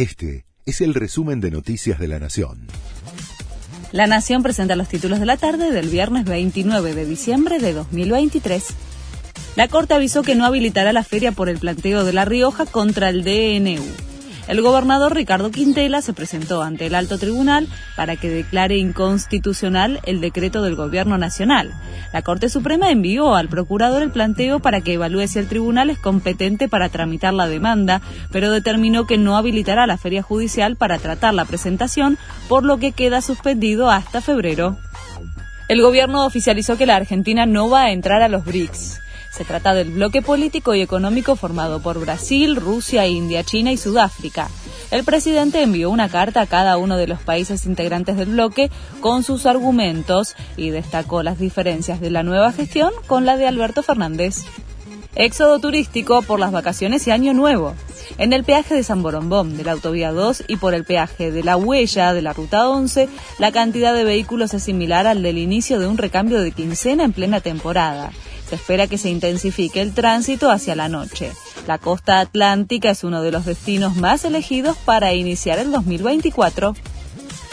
Este es el resumen de Noticias de la Nación. La Nación presenta los títulos de la tarde del viernes 29 de diciembre de 2023. La Corte avisó que no habilitará la feria por el planteo de La Rioja contra el DNU. El gobernador Ricardo Quintela se presentó ante el alto tribunal para que declare inconstitucional el decreto del gobierno nacional. La Corte Suprema envió al procurador el planteo para que evalúe si el tribunal es competente para tramitar la demanda, pero determinó que no habilitará la feria judicial para tratar la presentación, por lo que queda suspendido hasta febrero. El gobierno oficializó que la Argentina no va a entrar a los BRICS. Se trata del bloque político y económico formado por Brasil, Rusia, India, China y Sudáfrica. El presidente envió una carta a cada uno de los países integrantes del bloque con sus argumentos y destacó las diferencias de la nueva gestión con la de Alberto Fernández. Éxodo turístico por las vacaciones y Año Nuevo. En el peaje de San Borombón de la Autovía 2 y por el peaje de la Huella de la Ruta 11, la cantidad de vehículos es similar al del inicio de un recambio de quincena en plena temporada. Se espera que se intensifique el tránsito hacia la noche. La costa atlántica es uno de los destinos más elegidos para iniciar el 2024.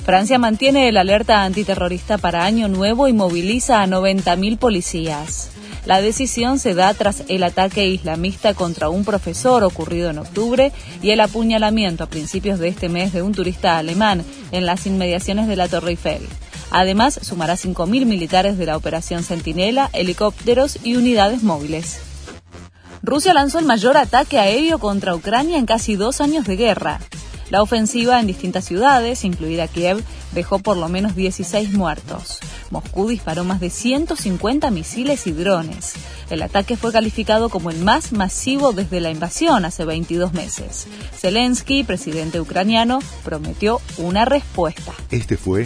Francia mantiene el alerta antiterrorista para Año Nuevo y moviliza a 90.000 policías. La decisión se da tras el ataque islamista contra un profesor ocurrido en octubre y el apuñalamiento a principios de este mes de un turista alemán en las inmediaciones de la Torre Eiffel. Además, sumará 5.000 militares de la Operación Centinela, helicópteros y unidades móviles. Rusia lanzó el mayor ataque aéreo contra Ucrania en casi dos años de guerra. La ofensiva en distintas ciudades, incluida Kiev, dejó por lo menos 16 muertos. Moscú disparó más de 150 misiles y drones. El ataque fue calificado como el más masivo desde la invasión hace 22 meses. Zelensky, presidente ucraniano, prometió una respuesta. Este fue